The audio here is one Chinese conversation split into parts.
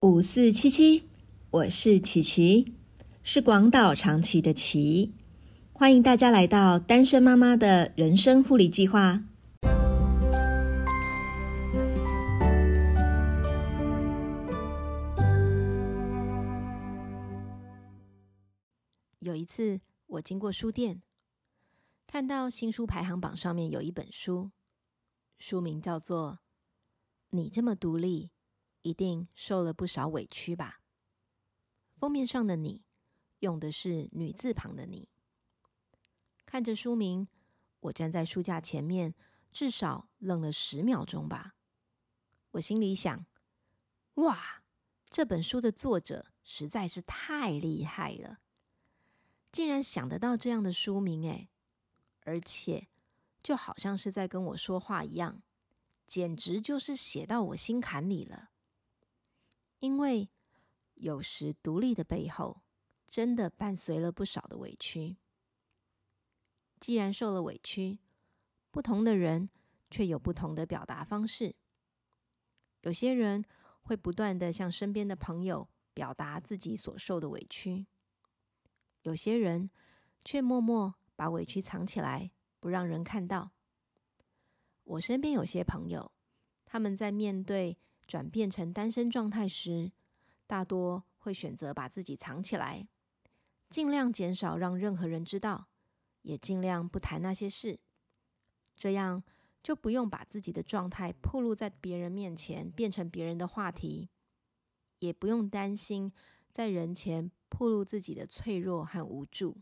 五四七七，我是琪琪，是广岛长崎的琪，欢迎大家来到单身妈妈的人生护理计划。有一次，我经过书店，看到新书排行榜上面有一本书，书名叫做《你这么独立》。一定受了不少委屈吧？封面上的你用的是女字旁的你。看着书名，我站在书架前面，至少愣了十秒钟吧。我心里想：哇，这本书的作者实在是太厉害了，竟然想得到这样的书名诶，而且就好像是在跟我说话一样，简直就是写到我心坎里了。因为有时独立的背后，真的伴随了不少的委屈。既然受了委屈，不同的人却有不同的表达方式。有些人会不断的向身边的朋友表达自己所受的委屈，有些人却默默把委屈藏起来，不让人看到。我身边有些朋友，他们在面对。转变成单身状态时，大多会选择把自己藏起来，尽量减少让任何人知道，也尽量不谈那些事。这样就不用把自己的状态暴露在别人面前，变成别人的话题，也不用担心在人前暴露自己的脆弱和无助。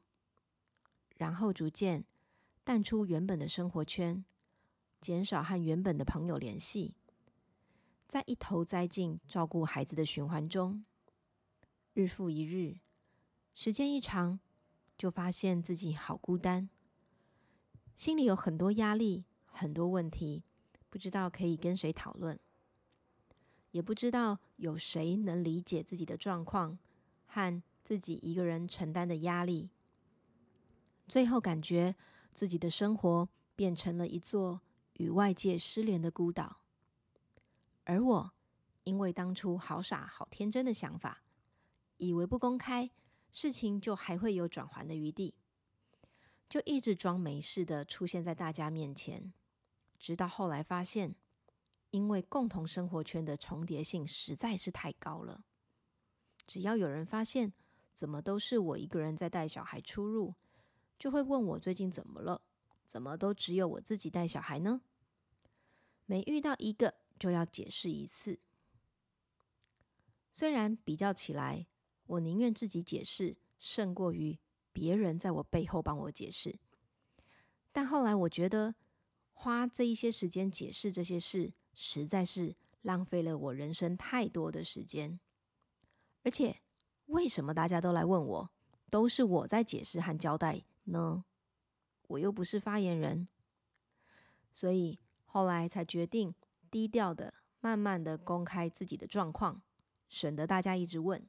然后逐渐淡出原本的生活圈，减少和原本的朋友联系。在一头栽进照顾孩子的循环中，日复一日，时间一长，就发现自己好孤单，心里有很多压力，很多问题，不知道可以跟谁讨论，也不知道有谁能理解自己的状况和自己一个人承担的压力。最后，感觉自己的生活变成了一座与外界失联的孤岛。而我，因为当初好傻、好天真的想法，以为不公开事情就还会有转圜的余地，就一直装没事的出现在大家面前。直到后来发现，因为共同生活圈的重叠性实在是太高了，只要有人发现怎么都是我一个人在带小孩出入，就会问我最近怎么了？怎么都只有我自己带小孩呢？每遇到一个。就要解释一次。虽然比较起来，我宁愿自己解释，胜过于别人在我背后帮我解释。但后来我觉得，花这一些时间解释这些事，实在是浪费了我人生太多的时间。而且，为什么大家都来问我，都是我在解释和交代呢？我又不是发言人，所以后来才决定。低调的、慢慢的公开自己的状况，省得大家一直问。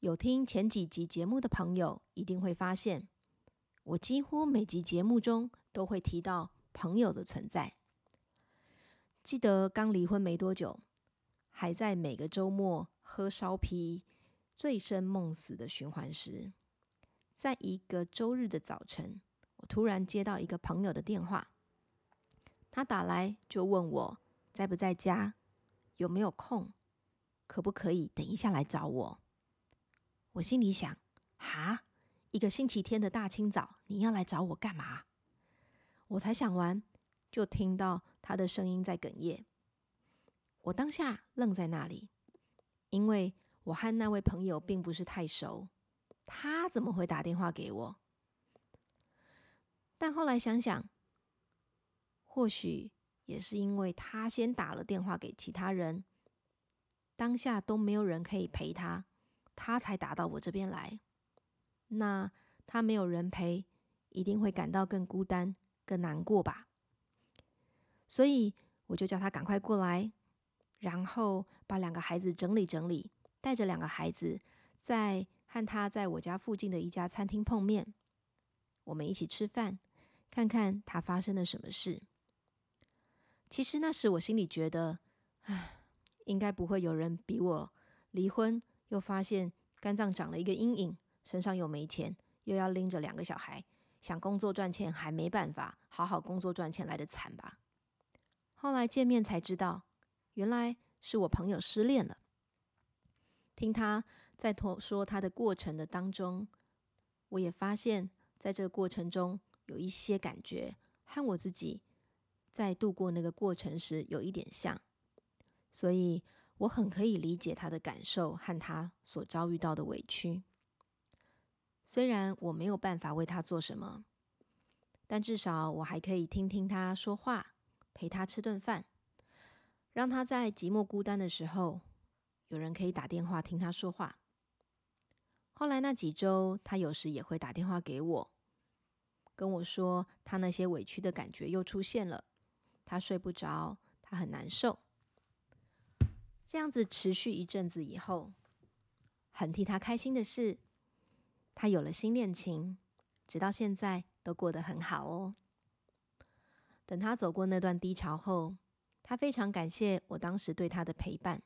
有听前几集节目的朋友，一定会发现，我几乎每集节目中都会提到朋友的存在。记得刚离婚没多久，还在每个周末喝烧啤、醉生梦死的循环时，在一个周日的早晨，我突然接到一个朋友的电话。他打来就问我在不在家，有没有空，可不可以等一下来找我？我心里想：哈，一个星期天的大清早，你要来找我干嘛？我才想完，就听到他的声音在哽咽。我当下愣在那里，因为我和那位朋友并不是太熟，他怎么会打电话给我？但后来想想。或许也是因为他先打了电话给其他人，当下都没有人可以陪他，他才打到我这边来。那他没有人陪，一定会感到更孤单、更难过吧？所以我就叫他赶快过来，然后把两个孩子整理整理，带着两个孩子，在和他在我家附近的一家餐厅碰面，我们一起吃饭，看看他发生了什么事。其实那时我心里觉得，唉，应该不会有人比我离婚又发现肝脏长了一个阴影，身上又没钱，又要拎着两个小孩，想工作赚钱还没办法好好工作赚钱来的惨吧？后来见面才知道，原来是我朋友失恋了。听他在说他的过程的当中，我也发现，在这个过程中有一些感觉和我自己在度过那个过程时有一点像，所以我很可以理解他的感受和他所遭遇到的委屈。虽然我没有办法为他做什么，但至少我还可以听听他说话，陪他吃顿饭，让他在寂寞孤单的时候。有人可以打电话听他说话。后来那几周，他有时也会打电话给我，跟我说他那些委屈的感觉又出现了，他睡不着，他很难受。这样子持续一阵子以后，很替他开心的是，他有了新恋情，直到现在都过得很好哦。等他走过那段低潮后，他非常感谢我当时对他的陪伴。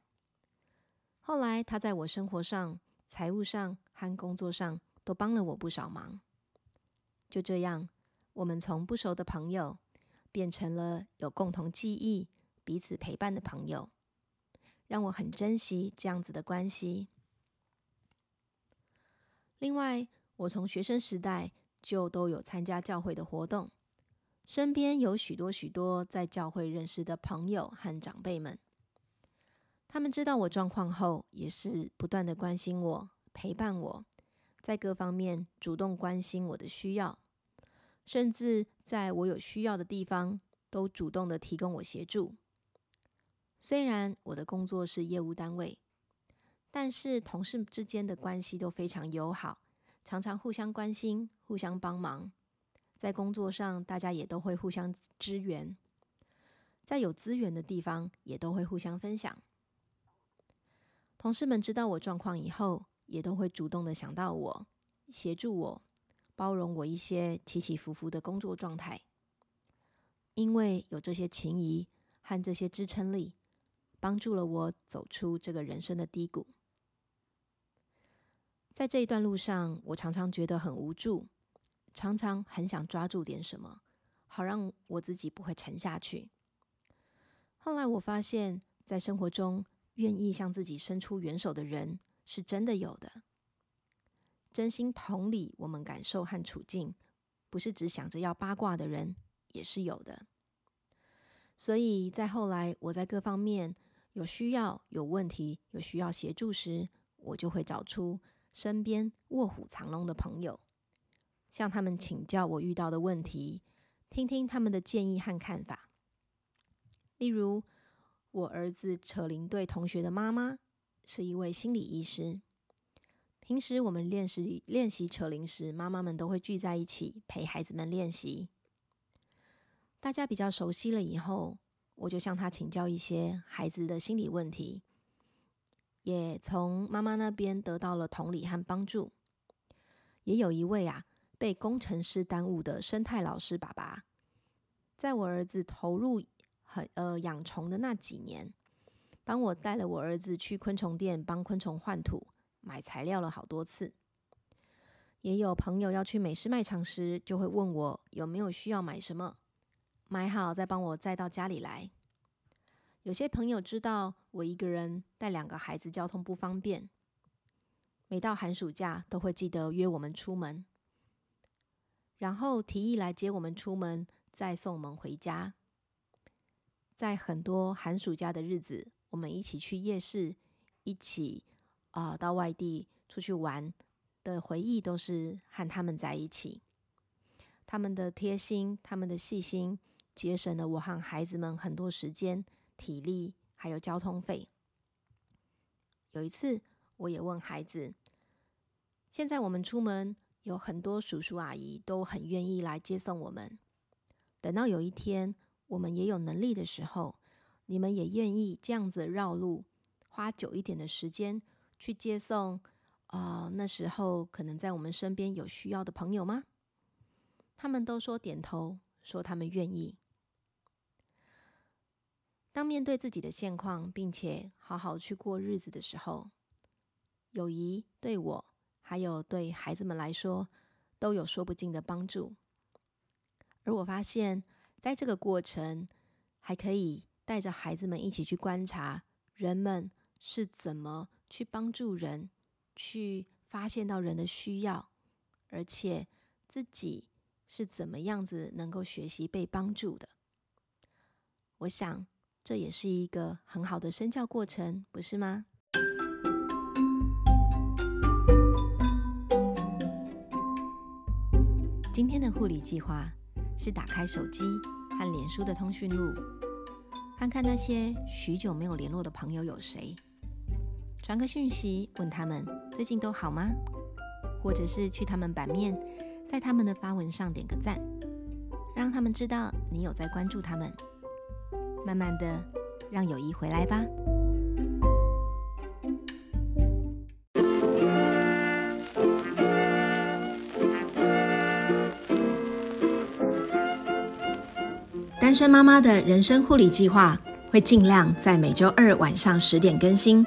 后来，他在我生活上、财务上和工作上都帮了我不少忙。就这样，我们从不熟的朋友变成了有共同记忆、彼此陪伴的朋友，让我很珍惜这样子的关系。另外，我从学生时代就都有参加教会的活动，身边有许多许多在教会认识的朋友和长辈们。他们知道我状况后，也是不断的关心我、陪伴我，在各方面主动关心我的需要，甚至在我有需要的地方，都主动的提供我协助。虽然我的工作是业务单位，但是同事之间的关系都非常友好，常常互相关心、互相帮忙。在工作上，大家也都会互相支援，在有资源的地方，也都会互相分享。同事们知道我状况以后，也都会主动的想到我，协助我，包容我一些起起伏伏的工作状态。因为有这些情谊和这些支撑力，帮助了我走出这个人生的低谷。在这一段路上，我常常觉得很无助，常常很想抓住点什么，好让我自己不会沉下去。后来我发现，在生活中，愿意向自己伸出援手的人是真的有的，真心同理我们感受和处境，不是只想着要八卦的人也是有的。所以在后来我在各方面有需要、有问题、有需要协助时，我就会找出身边卧虎藏龙的朋友，向他们请教我遇到的问题，听听他们的建议和看法。例如。我儿子扯铃队同学的妈妈是一位心理医师。平时我们练习练习扯铃时，妈妈们都会聚在一起陪孩子们练习。大家比较熟悉了以后，我就向他请教一些孩子的心理问题，也从妈妈那边得到了同理和帮助。也有一位啊被工程师耽误的生态老师爸爸，在我儿子投入。很呃，养虫的那几年，帮我带了我儿子去昆虫店帮昆虫换土、买材料了好多次。也有朋友要去美式卖场时，就会问我有没有需要买什么，买好再帮我载到家里来。有些朋友知道我一个人带两个孩子交通不方便，每到寒暑假都会记得约我们出门，然后提议来接我们出门，再送我们回家。在很多寒暑假的日子，我们一起去夜市，一起啊到外地出去玩的回忆，都是和他们在一起。他们的贴心，他们的细心，节省了我和孩子们很多时间、体力，还有交通费。有一次，我也问孩子：“现在我们出门，有很多叔叔阿姨都很愿意来接送我们。等到有一天。”我们也有能力的时候，你们也愿意这样子绕路，花久一点的时间去接送啊？那时候可能在我们身边有需要的朋友吗？他们都说点头，说他们愿意。当面对自己的现况，并且好好去过日子的时候，友谊对我还有对孩子们来说都有说不尽的帮助。而我发现，在这个过程，还可以带着孩子们一起去观察人们是怎么去帮助人，去发现到人的需要，而且自己是怎么样子能够学习被帮助的。我想。这也是一个很好的身教过程，不是吗？今天的护理计划是打开手机和脸书的通讯录，看看那些许久没有联络的朋友有谁，传个讯息问他们最近都好吗？或者是去他们版面，在他们的发文上点个赞，让他们知道你有在关注他们。慢慢的，让友谊回来吧。单身妈妈的人生护理计划会尽量在每周二晚上十点更新，